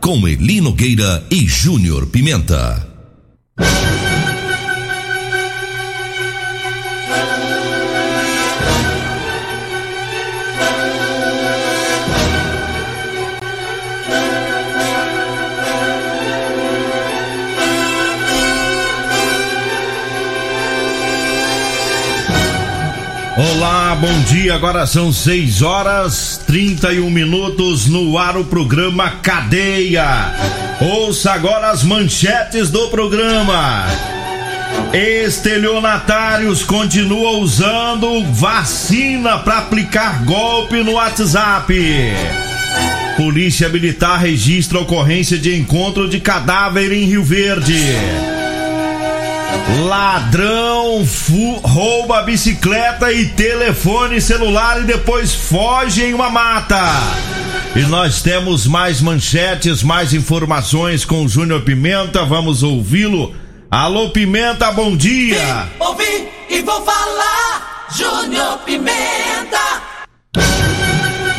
Com Elino Gueira e Júnior Pimenta. Olá, bom dia. Agora são 6 horas 31 minutos no ar o programa Cadeia. Ouça agora as manchetes do programa. Estelionatários continuam usando vacina para aplicar golpe no WhatsApp. Polícia Militar registra ocorrência de encontro de cadáver em Rio Verde. Ladrão rouba bicicleta e telefone celular e depois foge em uma mata. E nós temos mais manchetes, mais informações com o Júnior Pimenta. Vamos ouvi-lo. Alô, Pimenta, bom dia. Vim, ouvi e vou falar. Júnior Pimenta.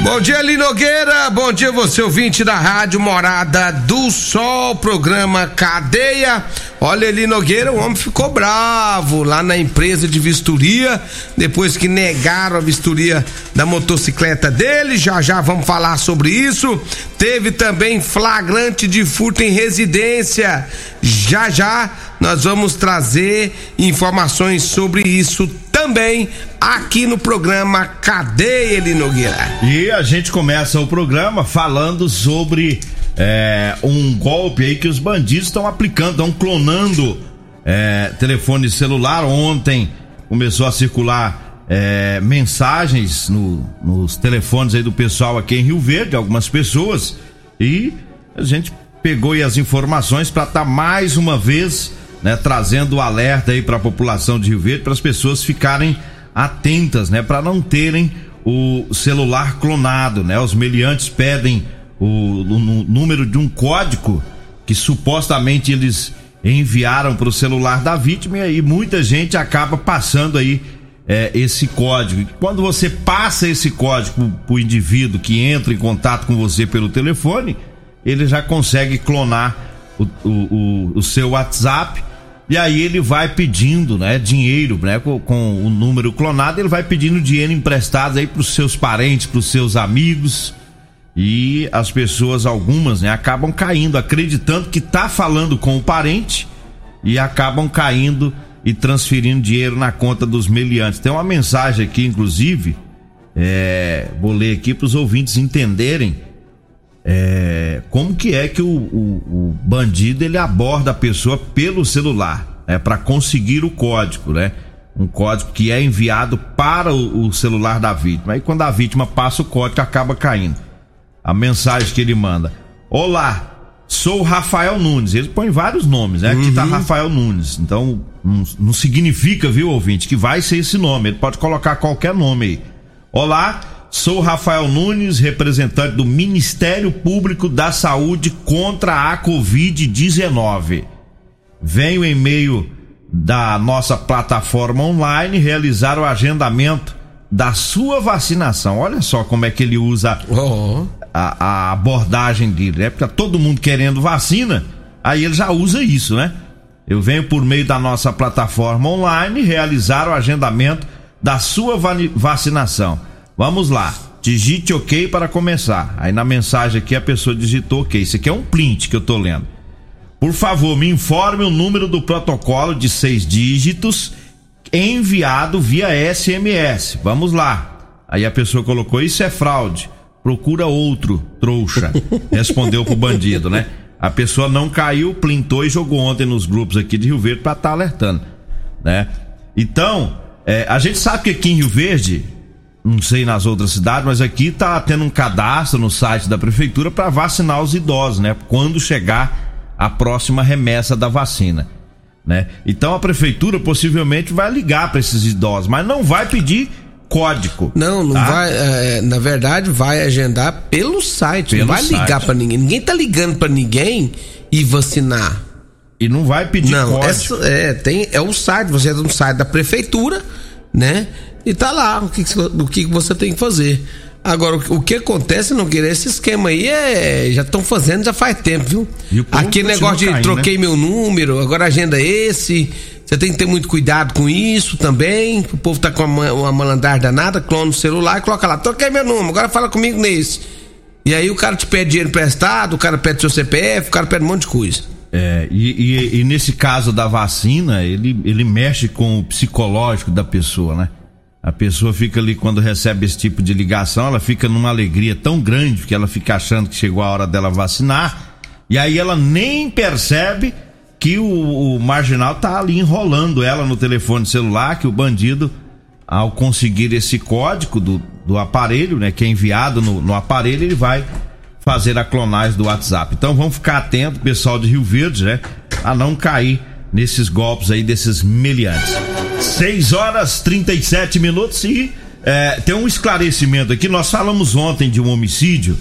Bom dia, Linogueira. Bom dia, você ouvinte da Rádio Morada do Sol, programa Cadeia. Olha, Eli Nogueira, o homem ficou bravo lá na empresa de vistoria, depois que negaram a vistoria da motocicleta dele. Já já vamos falar sobre isso. Teve também flagrante de furto em residência. Já já nós vamos trazer informações sobre isso também aqui no programa Cadeia Eli Nogueira. E a gente começa o programa falando sobre é, um golpe aí que os bandidos estão aplicando, estão clonando é, telefone celular. Ontem começou a circular é, mensagens no, nos telefones aí do pessoal aqui em Rio Verde, algumas pessoas, e a gente pegou aí as informações para estar tá mais uma vez né, trazendo o alerta aí para a população de Rio Verde, para as pessoas ficarem atentas, né, para não terem o celular clonado, né? Os meliantes pedem o, o, o número de um código que supostamente eles enviaram para o celular da vítima e aí muita gente acaba passando aí é, esse código. Quando você passa esse código para o indivíduo que entra em contato com você pelo telefone, ele já consegue clonar o, o, o seu WhatsApp e aí ele vai pedindo, né, dinheiro, né, com, com o número clonado, ele vai pedindo dinheiro emprestado aí para os seus parentes, para os seus amigos. E as pessoas, algumas, né, acabam caindo, acreditando que tá falando com o parente e acabam caindo e transferindo dinheiro na conta dos meliantes. Tem uma mensagem aqui, inclusive, é, vou ler aqui para os ouvintes entenderem é, como que é que o, o, o, bandido ele aborda a pessoa pelo celular, é para conseguir o código, né? Um código que é enviado para o, o celular da vítima. Aí quando a vítima passa o código acaba caindo a mensagem que ele manda. Olá, sou Rafael Nunes. Ele põe vários nomes, né? Aqui tá uhum. tá Rafael Nunes. Então, não, não, significa, viu, ouvinte, que vai ser esse nome. Ele pode colocar qualquer nome aí. Olá, sou Rafael Nunes, representante do Ministério Público da Saúde contra a Covid-19. Venho em meio da nossa plataforma online realizar o agendamento da sua vacinação. Olha só como é que ele usa oh a, a abordagem dele, né? Porque tá todo mundo querendo vacina, aí ele já usa isso, né? Eu venho por meio da nossa plataforma online realizar o agendamento da sua vacinação. Vamos lá. Digite OK para começar. Aí na mensagem aqui a pessoa digitou OK. Isso aqui é um print que eu tô lendo. Por favor, me informe o número do protocolo de seis dígitos enviado via SMS. Vamos lá. Aí a pessoa colocou: Isso é fraude procura outro, trouxa. Respondeu pro bandido, né? A pessoa não caiu, plintou e jogou ontem nos grupos aqui de Rio Verde para estar tá alertando, né? Então, é, a gente sabe que aqui em Rio Verde, não sei nas outras cidades, mas aqui tá tendo um cadastro no site da prefeitura para vacinar os idosos, né? Quando chegar a próxima remessa da vacina. Né? Então a prefeitura possivelmente vai ligar para esses idosos, mas não vai pedir código. Não, não tá? vai. É, na verdade, vai agendar pelo site. Pelo não vai ligar para ninguém. Ninguém tá ligando para ninguém e vacinar. E não vai pedir Não, código. essa, é, tem, é o site, você entra no site da prefeitura, né? E tá lá o que, o que você tem que fazer. Agora, o, que acontece, não querer esse esquema aí é. Já estão fazendo já faz tempo, viu? Aquele negócio de caindo, troquei meu número, agora agenda é esse. Você tem que ter muito cuidado com isso também. O povo tá com uma, uma malandragem danada, clona o celular e coloca lá, troquei meu número, agora fala comigo nesse. E aí o cara te pede dinheiro emprestado, o cara pede seu CPF, o cara pede um monte de coisa. É, e, e- e nesse caso da vacina, ele, ele mexe com o psicológico da pessoa, né? A pessoa fica ali, quando recebe esse tipo de ligação, ela fica numa alegria tão grande, porque ela fica achando que chegou a hora dela vacinar, e aí ela nem percebe que o, o marginal tá ali enrolando ela no telefone celular, que o bandido, ao conseguir esse código do, do aparelho, né, que é enviado no, no aparelho, ele vai fazer a clonagem do WhatsApp. Então vamos ficar atento, pessoal de Rio Verde, né? A não cair nesses golpes aí desses meliantes. 6 horas 37 minutos e é, tem um esclarecimento aqui. Nós falamos ontem de um homicídio.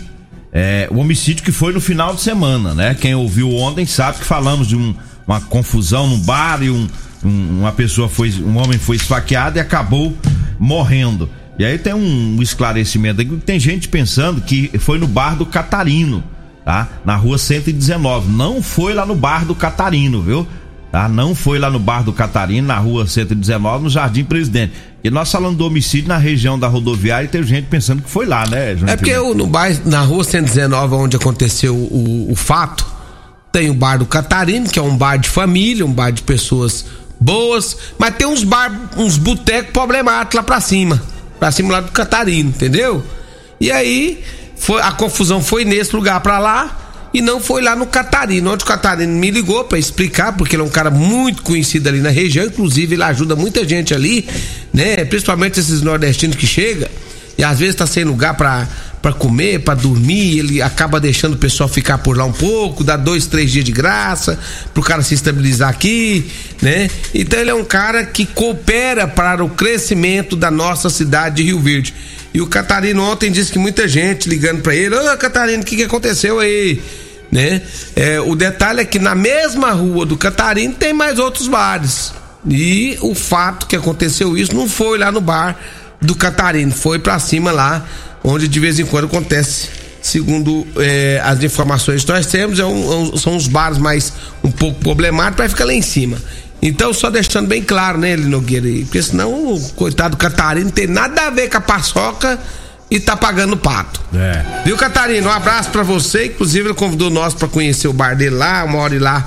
É, o homicídio que foi no final de semana, né? Quem ouviu ontem sabe que falamos de um- uma confusão no bar e um- um- uma pessoa foi, um homem foi esfaqueado e acabou morrendo. E aí tem um esclarecimento aqui, tem gente pensando que foi no bar do Catarino, tá? Na rua 119. Não foi lá no bar do Catarino, viu? Tá? Não foi lá no bar do Catarino, na rua 119, no Jardim Presidente. E nós falando do homicídio na região da rodoviária e tem gente pensando que foi lá, né, João É porque o- no bairro, na rua 119, onde aconteceu o, o fato, tem o bar do Catarino, que é um bar de família, um bar de pessoas boas, mas tem uns bar, uns botecos problemáticos lá pra cima. Pra cima lá do Catarino, entendeu? E aí, foi, a confusão foi nesse lugar pra lá e não foi lá no Catarino, onde o Catarino me ligou pra explicar, porque ele é um cara muito conhecido ali na região, inclusive ele ajuda muita gente ali, né? Principalmente esses nordestinos que chegam e às vezes tá sem lugar pra, pra comer, pra dormir, ele acaba deixando o pessoal ficar por lá um pouco, dá dois, três dias de graça, pro cara se estabilizar aqui, né? Então ele é um cara que coopera para o crescimento da nossa cidade de Rio Verde. E o Catarino ontem disse que muita gente ligando pra ele, ô Catarino, o que, que aconteceu aí? Né? É, o detalhe é que na mesma rua do Catarino tem mais outros bares. E o fato que aconteceu isso não foi lá no bar do Catarino, foi pra cima lá, onde de vez em quando acontece. Segundo eh, as informações que nós temos, é um- é são os bares mais um pouco problemáticos, vai ficar lá em cima. Então, só deixando bem claro, né, Nogueira? Porque senão o coitado do Catarino não tem nada a ver com a paçoca e tá pagando pato. É. Viu, Catarina? Um abraço pra você. Inclusive, ele convidou nós pra conhecer o bar dele lá, uma hora ir lá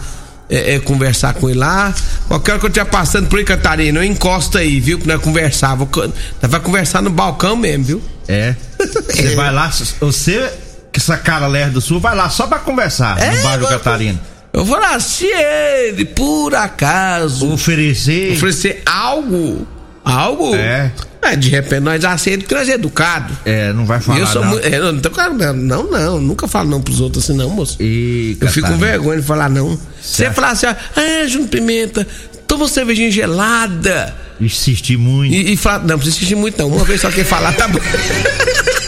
é, é, conversar com ele lá. Qualquer hora que eu estiver passando por aí, Catarina, eu encosto aí, viu? Pra nós conversar. Vou, nós vai conversar no balcão mesmo, viu? É. Você vai lá, você, que essa cara lerda sua, vai lá só pra conversar no É, eu- Catarina. Eu vou lá, se ele, por acaso, Oferecer. oferecer algo, algo, É. é, de repente nós aceitamos que nós é educado. É, não vai falar. eu sou não. muito. é, não, tô, não, não, nunca falo não pros outros assim, não, moço. E, Eu fico com vergonha de falar não. Você falar assim, ó, ah, Júnior Pimenta, toma cervejinha gelada. Insistir muito. E, e falar, não, não precisa insistir muito não. Uma vez só quem falar tá bom.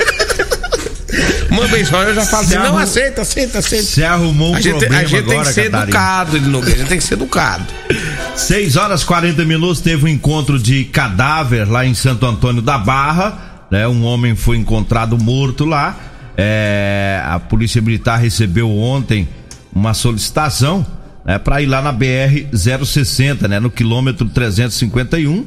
vez só eu já falo assim, não, aceita, aceita, aceita. Você arrumou um a gente, problema a gente tem agora, que ser Catarina. educado, ele Nogueira, a gente tem que ser educado. 6 horas 40 minutos teve um encontro de cadáver lá em Santo Antônio da Barra. Né? Um homem foi encontrado morto lá. É, a Polícia Militar recebeu ontem uma solicitação né, para ir lá na BR 060, né, no quilômetro 351,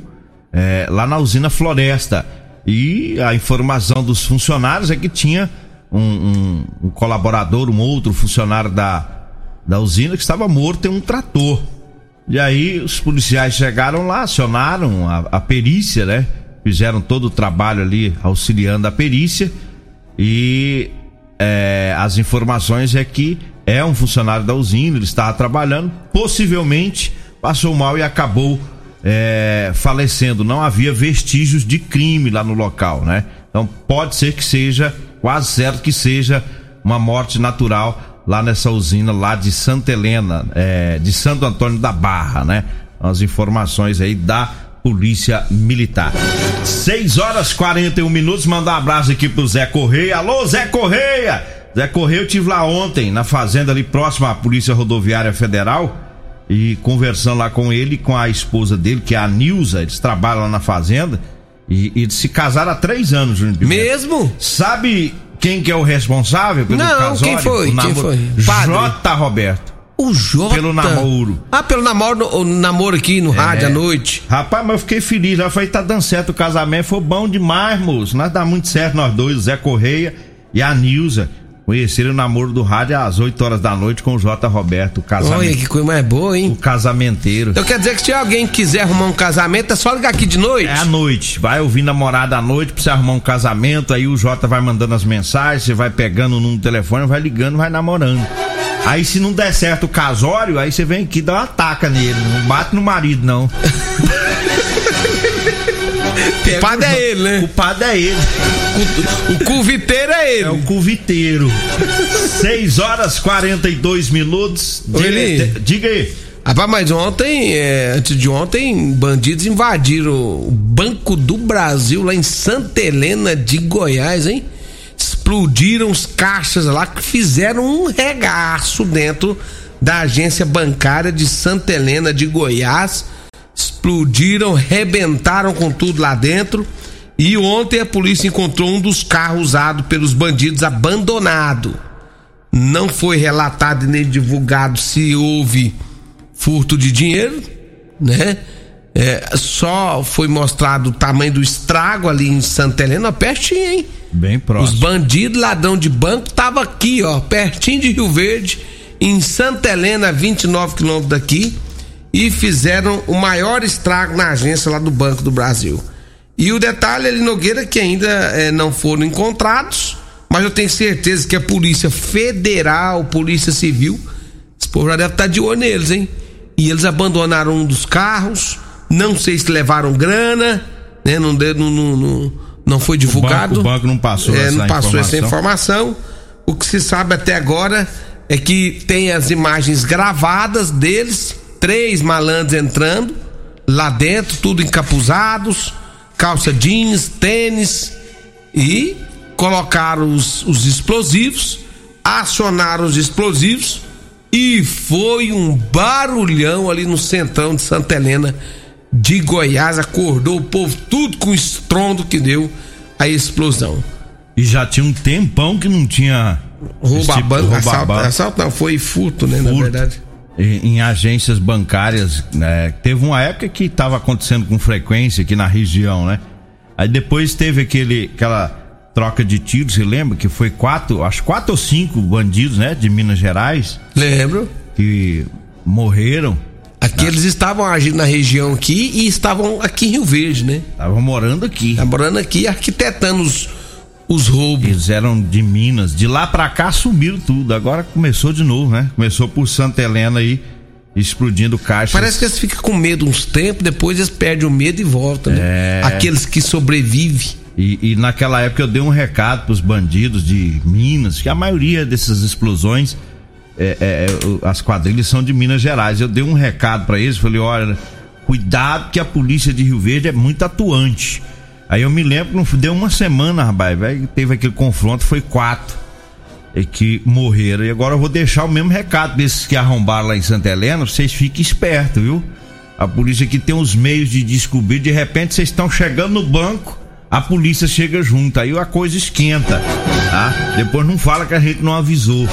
é, lá na usina Floresta. E a informação dos funcionários é que tinha um, um- um colaborador, um outro funcionário da, da usina que estava morto em um trator. E aí os policiais chegaram lá, acionaram a, a perícia, né? Fizeram todo o trabalho ali auxiliando a perícia. E é, as informações é que é um funcionário da usina, ele estava trabalhando, possivelmente passou mal e acabou é, falecendo. Não havia vestígios de crime lá no local, né? Então pode ser que seja, quase certo que seja uma morte natural lá nessa usina lá de Santa Helena, é, de Santo Antônio da Barra, né? As informações aí da Polícia Militar. 6 horas 41 minutos. Mandar um abraço aqui pro Zé Correia. Alô, Zé Correia! Zé Correia, eu tive lá ontem, na fazenda ali próximo à Polícia Rodoviária Federal. E conversando lá com ele com a esposa dele, que é a Nilza, eles trabalham lá na fazenda. E, e se casaram há três anos, Júnior. Pimenta. Mesmo? Sabe quem que é o responsável pelo Não, casório? quem foi? Quem namoro- foi? Padre? J. Roberto. O Jota. Pelo namoro. Ah, pelo namoro, o namoro aqui no rádio à noite. Rapaz, mas eu fiquei feliz. Eu falei, tá dando certo o casamento. Foi bom demais, moço. Nós dá muito certo, nós dois, o Zé Correia e a Nilza. Conheceram o namoro do rádio às 8 horas da noite com o J. Roberto, o Olha casamento. que coisa mais boa, O hein? casamenteiro. Então quer dizer que se alguém quiser arrumar um casamento, é só ligar aqui de noite? É à noite. Vai ouvir namorada à noite pra você arrumar um casamento. Aí o Jota vai mandando as mensagens, você vai pegando no telefone, vai ligando, vai namorando. Aí se não der certo o casório, aí você vem aqui e dá uma taca nele. Não bate no marido, não. o culpado é ele, O né? culpado é ele. O, cuviteiro é ele. É o cuviteiro. 6 horas 42 minutos. Diga, diga aí. Rapaz, mas ontem, é, antes de ontem, bandidos invadiram o Banco do Brasil lá em Santa Helena de Goiás, hein? Explodiram os caixas lá que fizeram um regaço dentro da agência bancária de Santa Helena de Goiás. Explodiram, rebentaram com tudo lá dentro. E ontem a polícia encontrou um dos carros usados pelos bandidos abandonado. Não foi relatado e nem divulgado se houve furto de dinheiro, né? É, só foi mostrado o tamanho do estrago ali em Santa Helena, pertinho, hein? Bem Os próximo. bandidos, ladrão de banco, tava aqui, ó, pertinho de Rio Verde, em Santa Helena, 29 quilômetros daqui, e fizeram o maior estrago na agência lá do Banco do Brasil. E o detalhe ali, Nogueira, que ainda eh, não foram encontrados, mas eu tenho certeza que a Polícia Federal, Polícia Civil, esse povo já deve estar de olho neles, hein? E eles abandonaram um dos carros, não sei se levaram grana, né? Não, deu- não, não, não, foi divulgado. o banco não passou É, essa não passou essa informação. informação. O que se sabe até agora é que tem as imagens gravadas deles, três malandros entrando lá dentro, tudo encapuzados, calça jeans, tênis e colocaram os, os explosivos, acionaram os explosivos e foi um barulhão ali no centrão de Santa Helena de Goiás, acordou o povo tudo com o estrondo que deu a explosão. E já tinha um tempão que não tinha. Rouba tipo banco, assalto, assalto não, foi furto, né, na Furto. verdade. Em, em agências bancárias. né? Teve uma época que estava acontecendo com frequência aqui na região, né? Aí depois teve aquele, aquela troca de tiros, você lembra? Que foi quatro, acho quatro ou cinco bandidos, né? De Minas Gerais Lembro. que morreram. Aqui eles estavam agindo na região aqui e estavam aqui em Rio Verde, né? Estavam morando aqui. Tá morando aqui arquitetando os, os roubos. Eles eram de Minas. De lá pra cá sumiram tudo. Agora começou de novo, né? Começou por Santa Helena aí, explodindo caixas. Parece que eles ficam com medo uns tempos, depois eles perdem o medo e voltam, né? É. Aqueles que sobrevivem. E, e naquela época eu dei um recado pros bandidos de Minas, que a maioria dessas explosões, é, é, é, as quadrilhas são de Minas Gerais. Eu dei um recado pra eles, falei, olha, cuidado que a polícia de Rio Verde é muito atuante. Aí eu me lembro que não deu uma semana, rapaz, velho, teve aquele confronto, foi quatro é, que morreram. E agora eu vou deixar o mesmo recado desses que arrombaram lá em Santa Helena, vocês fiquem espertos, viu? A polícia aqui tem os meios de descobrir, de repente vocês estão chegando no banco, a polícia chega junto, aí a coisa esquenta, tá? Depois não fala que a gente não avisou.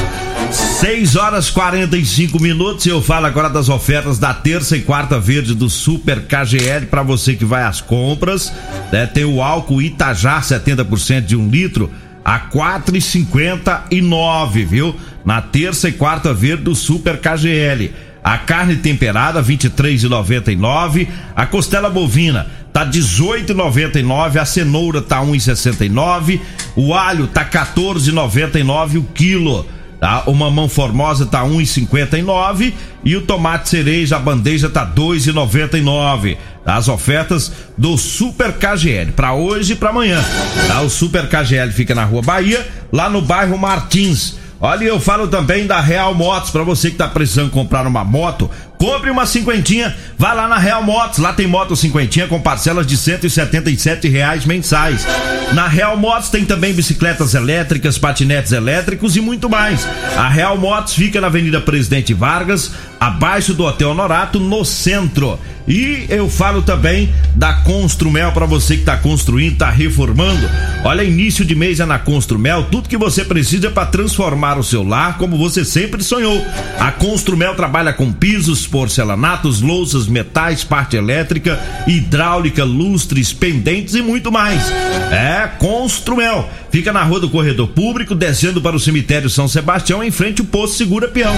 6 horas 45 minutos. Eu falo agora das ofertas da terça e quarta verde do Super KGL para você que vai às compras. Né? Tem o álcool Itajá 70% de um litro a 4,59, viu? Na terça e quarta verde do Super KGL. A carne temperada 23,99, a costela bovina tá 18,99, a cenoura tá 1,69, o alho tá 14,99 o quilo. Tá? O mamão formosa tá 1,59 e o tomate cereja a bandeja tá 2,99. As ofertas do Super KGL para hoje e para amanhã. Tá? O Super KGL fica na Rua Bahia, lá no bairro Martins. Olha, eu falo também da Real Motos, para você que tá precisando comprar uma moto, compre uma cinquentinha, vá lá na Real Motos, lá tem moto cinquentinha com parcelas de cento e reais mensais. Na Real Motos tem também bicicletas elétricas, patinetes elétricos e muito mais. A Real Motos fica na Avenida Presidente Vargas, abaixo do Hotel Norato, no centro. E eu falo também da Construmel para você que está construindo, está reformando. Olha, início de mês é na Construmel, tudo que você precisa para transformar o seu lar como você sempre sonhou. A Construmel trabalha com pisos, porcelanatos, louças, metais, parte elétrica, hidráulica, lustres, pendentes e muito mais. É Construmel. Fica na Rua do Corredor Público, descendo para o cemitério São Sebastião, em frente ao posto Segura Peão.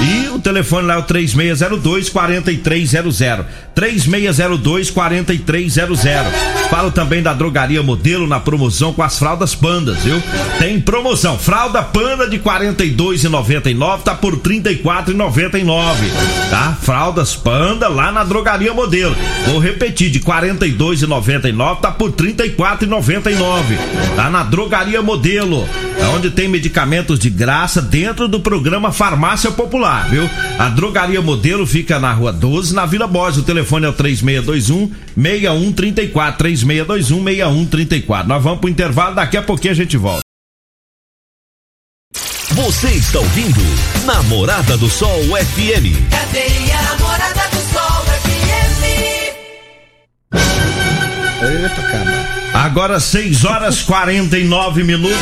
E o telefone lá é o 3602 4300. 3602 4300. Falo também da drogaria modelo na promoção com as fraldas pandas, viu? Tem promoção. Fralda panda de 42,99 tá por 34,99, tá? Fraldas panda lá na drogaria modelo. Vou repetir, de 42,99 tá por 34,99. Tá na drogaria modelo, é onde tem medicamentos de graça dentro do programa Farmácia Popular, viu? A drogaria modelo fica na rua 12, na Vila Borges. O telefone é o 3621 6134. 3621 6134. Nós vamos pro intervalo, daqui a pouquinho a gente volta. Você está ouvindo Namorada do Sol FM. Cadê a namorada do Agora 6 horas 49 minutos.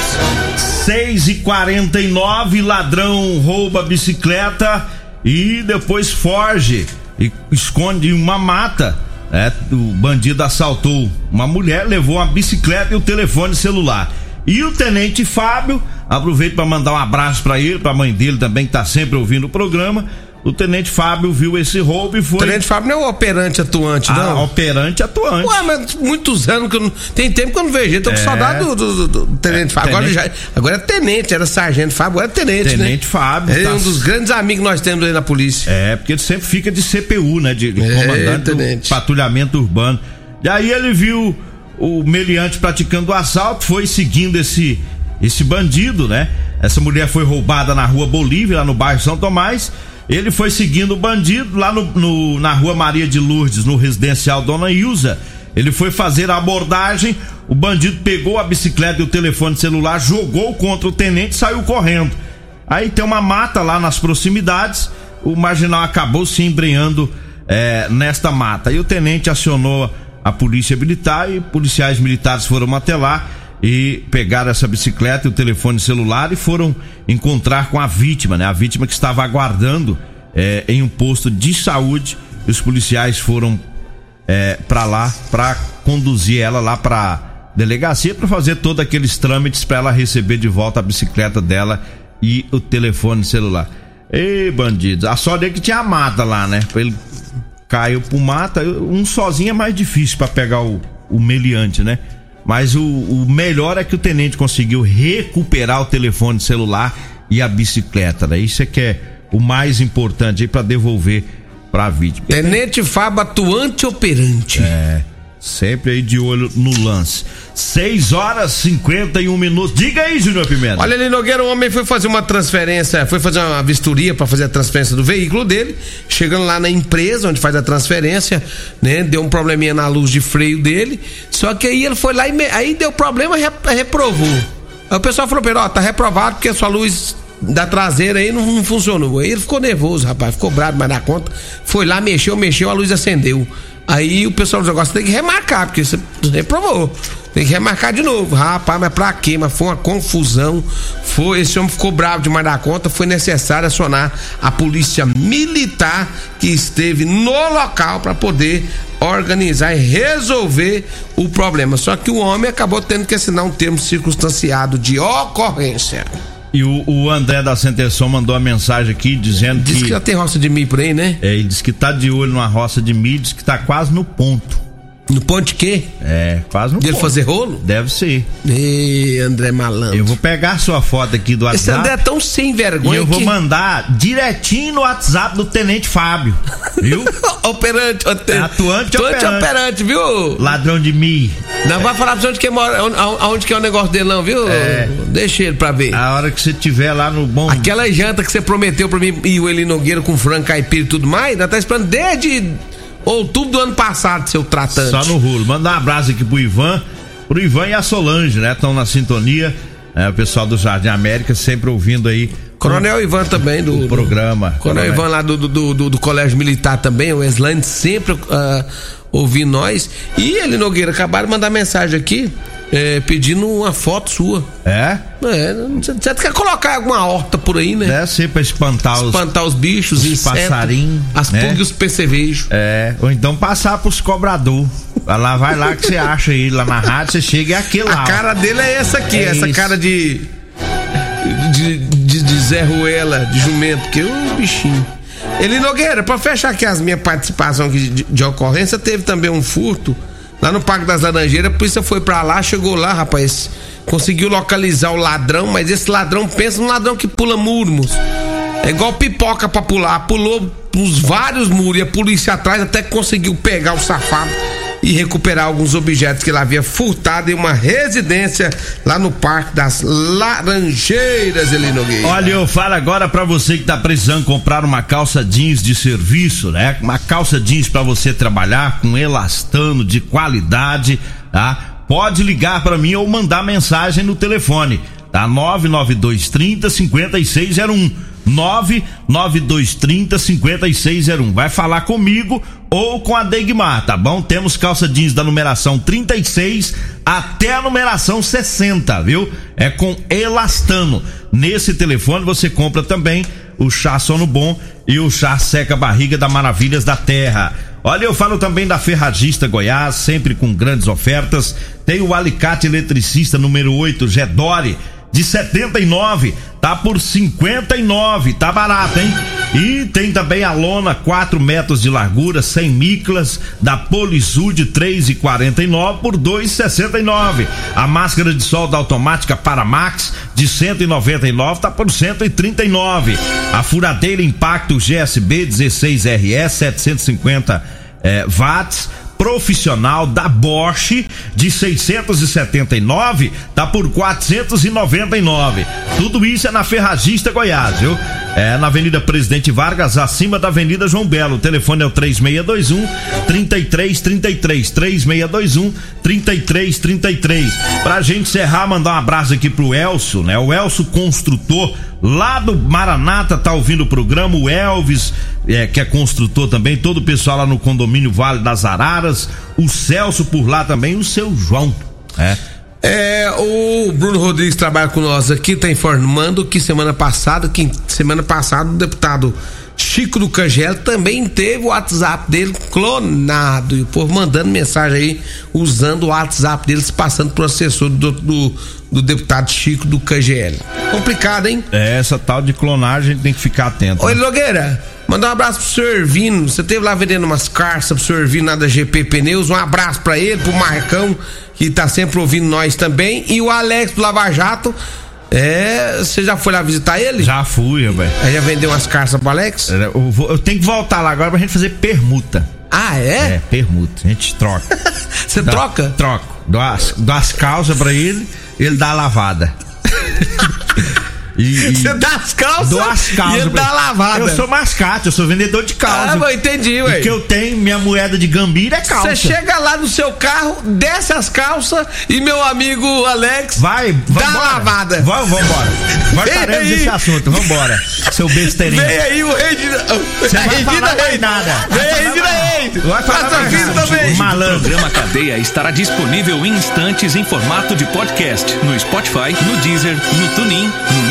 6 e 49 ladrão rouba bicicleta e depois foge e esconde em uma mata. É, o bandido assaltou uma mulher, levou uma bicicleta e o telefone celular. E o tenente Fábio, aproveito para mandar um abraço para ele, para a mãe dele também que tá sempre ouvindo o programa. O tenente Fábio viu esse roubo e foi. Tenente Fábio não é o operante atuante, Ah, não. operante atuante. Ué, mas muitos anos que eu não. Tem tempo que eu não vejo ele. Tô com É. saudade do, do- do- do Tenente Fábio. Agora, ele já, agora é tenente, era sargento Fábio, agora é tenente, né? Tenente Fábio, Ele é tá- um dos grandes amigos que nós temos aí na polícia. É, porque ele sempre fica de CPU, né? De, de É, comandante do tenente. patrulhamento urbano. E aí ele viu o meliante praticando o assalto, foi seguindo esse esse bandido, né? Essa mulher foi roubada na rua Bolívia, lá no bairro São Tomás. Ele foi seguindo o bandido lá no, no- na rua Maria de Lourdes, no residencial Dona Ilza. Ele foi fazer a abordagem, o bandido pegou a bicicleta e o telefone celular, jogou contra o tenente e saiu correndo. Aí tem uma mata lá nas proximidades, o marginal acabou se embrenhando é, nesta mata. E o tenente acionou a polícia militar e policiais militares foram até lá e pegaram essa bicicleta e o telefone celular e foram encontrar com a vítima, né? A vítima que estava aguardando é, em um posto de saúde. E os policiais foram é, para lá para conduzir ela lá para delegacia para fazer todos aqueles trâmites para ela receber de volta a bicicleta dela e o telefone celular. Ei, bandidos, a sorte é que tinha a mata lá, né? Ele caiu pro mata, um sozinho é mais difícil para pegar o, o meliante, né? Mas o, o melhor é que o tenente conseguiu recuperar o telefone celular e a bicicleta, né? Isso é que é o mais importante aí para devolver para a vítima. Tenente Fábio atuante operante. É, sempre aí de olho no lance. 6 horas 51 minutos. Diga aí, Júnior Pimenta. Olha ali, Nogueira, o homem foi fazer uma transferência, foi fazer uma vistoria para fazer a transferência do veículo dele. Chegando lá na empresa onde faz a transferência, né? Deu um probleminha na luz de freio dele. Só que aí ele foi lá e me- aí deu problema, rep- reprovou. Aí o pessoal falou ele, ó, tá reprovado porque a sua luz da traseira aí não, não funcionou. Aí ele ficou nervoso, rapaz, ficou bravo, mas na conta. Foi lá, mexeu, mexeu, a luz acendeu. Aí o pessoal do negócio tem que remarcar, porque você reprovou. Tem que remarcar de novo. Rapaz, mas pra quê? Mas foi uma confusão. Foi, esse homem ficou bravo demais da conta. Foi necessário acionar a polícia militar que esteve no local para poder organizar e resolver o problema. Só que o homem acabou tendo que assinar um termo circunstanciado de ocorrência. E o, o André da Centerson mandou uma mensagem aqui dizendo Diz que que. já tem roça de milho por aí, né? É, ele disse que tá de olho numa roça de milho, diz que tá quase no ponto. No ponte quê? É, quase no Dele ponto. fazer rolo? Deve ser. Ê, André Malandro. Eu vou pegar sua foto aqui do Esse WhatsApp. André é tão sem E vergonha eu vou que... mandar direitinho no WhatsApp do Tenente Fábio. Viu? operante, atu- É atuante, atuante operante. operante, viu? Ladrão de mi. Não vai falar pra você onde que mora, onde, aonde que é o negócio dele não, viu? É. Deixa ele pra ver. A hora que você tiver lá no bom. Aquela janta que você prometeu pra mim e o Eli Nogueira com frango caipira e tudo mais, nós tá esperando desde outubro do ano passado, seu tratante. Só no rolo. Manda um abraço aqui pro Ivan. Pro Ivan e a Solange, né? Estão na sintonia. É, o pessoal do Jardim América sempre ouvindo aí Coronel Ivan também do, do- programa. Coronel Ivan lá do, do, do, do Colégio Militar também, o Eslane sempre ah, ouvindo nós. E ele, Nogueira, acabaram de mandar mensagem aqui eh, pedindo uma foto sua. É? É, você quer colocar alguma horta por aí, né? Deve ser pra espantar os. Espantar os bichos, os insetos, passarinhos, as né? pulgas e os percevejos. É, ou então passar pros cobrador. Vai lá, vai lá que você acha aí lá na rádio, você chega e é aquele lá. A cara dele é essa aqui, É essa isso. cara de, de, de, de Zé Ruela, de jumento, que o bichinho. Ele Nogueira, pra fechar aqui as minhas participações aqui de, de ocorrência, teve também um furto lá no Parque das Laranjeiras. A polícia foi pra lá, chegou lá, rapaz, conseguiu localizar o ladrão, mas esse ladrão pensa num ladrão que pula murmos. É igual pipoca pra pular, pulou uns vários muros e a polícia atrás até conseguiu pegar o safado e recuperar alguns objetos que ele havia furtado em uma residência lá no Parque das Laranjeiras, Eli Nogueira. Olha, eu falo agora pra você que tá precisando comprar uma calça jeans de serviço, né? Uma calça jeans pra você trabalhar com elastano de qualidade, tá? Pode ligar pra mim ou mandar mensagem no telefone, tá? 99230 5601. 99230 5601. Vai falar comigo ou com a Degmar, tá bom? Temos calça jeans da numeração 36 até a numeração 60, viu? É com elastano. Nesse telefone você compra também o chá sono bom e o chá seca barriga da Maravilhas da Terra. Olha, eu falo também da Ferragista Goiás, sempre com grandes ofertas. Tem o alicate eletricista número 8, Gedore, de 79, tá por 59, tá barato, hein? E tem também a lona 4 metros de largura, 100 miclas, da Polisul de 3,49 por 2,69. A máscara de sol da automática Paramax de 199 tá por 139. A furadeira Impacto GSB 16RS 750 eh, watts profissional da Bosch de 679 tá por 499. Tudo isso é na Ferragista Goiás, viu? É na Avenida Presidente Vargas, acima da Avenida João Belo. O telefone é o 3621 3333 3621 3333. Pra gente encerrar, mandar um abraço aqui pro Elcio, né? O Elcio construtor lá do Maranata tá ouvindo o programa, o Elvis, é, que é construtor também, todo o pessoal lá no condomínio Vale das Araras, o Celso por lá também, o seu João, é. É, o Bruno Rodrigues trabalha com nós aqui, tá informando que semana passada, que semana passada o deputado Chico do Cangelo também teve o WhatsApp dele clonado. E o povo mandando mensagem aí, usando o WhatsApp dele, se passando pro assessor do, do, do deputado Chico do Cangelo. Complicado, hein? É, essa tal de clonagem tem que ficar atento. Oi, né? Logueira. Mandar um abraço pro senhor Ervino. Você teve lá vendendo umas carças pro senhor Ervino lá da GP Pneus. Um abraço pra ele, pro Marcão, que tá sempre ouvindo nós também. E o Alex do Lava Jato. É, você já foi lá visitar ele? Já fui, rapaz. Aí já vendeu umas carças pro Alex? Eu, vou- eu tenho que voltar lá agora pra gente fazer permuta. Ah, É, é? permuta. A gente troca. Você Dá- troca? Troco. Dou as, dou as calças pra ele, ele dá a lavada. E- e- Você dá as calças? Dou as calças. E dá lavada. Eu sou mascate, eu sou vendedor de calça. Ah, entendi, O ué. que eu tenho, minha moeda de gambira é calça. Você chega lá no seu carro, desce as calças e meu amigo Alex Vai, dá a vambora. lavada. Vamos, vambora. Vai Vem parando aí. desse assunto, vambora. Seu besteirinho. Vem aí o rei de. Você vai falar mais nada. Vem Vai a falar Regina mais- Reis. Vai falar mais nada. também. O Malandro. programa Cadeia estará disponível em instantes em formato de podcast no Spotify, no Deezer, no TuneIn, no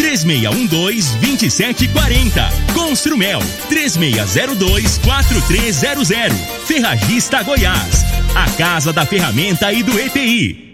3612-2740. Construmel 3602-4300. Ferragista Goiás. A Casa da Ferramenta e do ETI.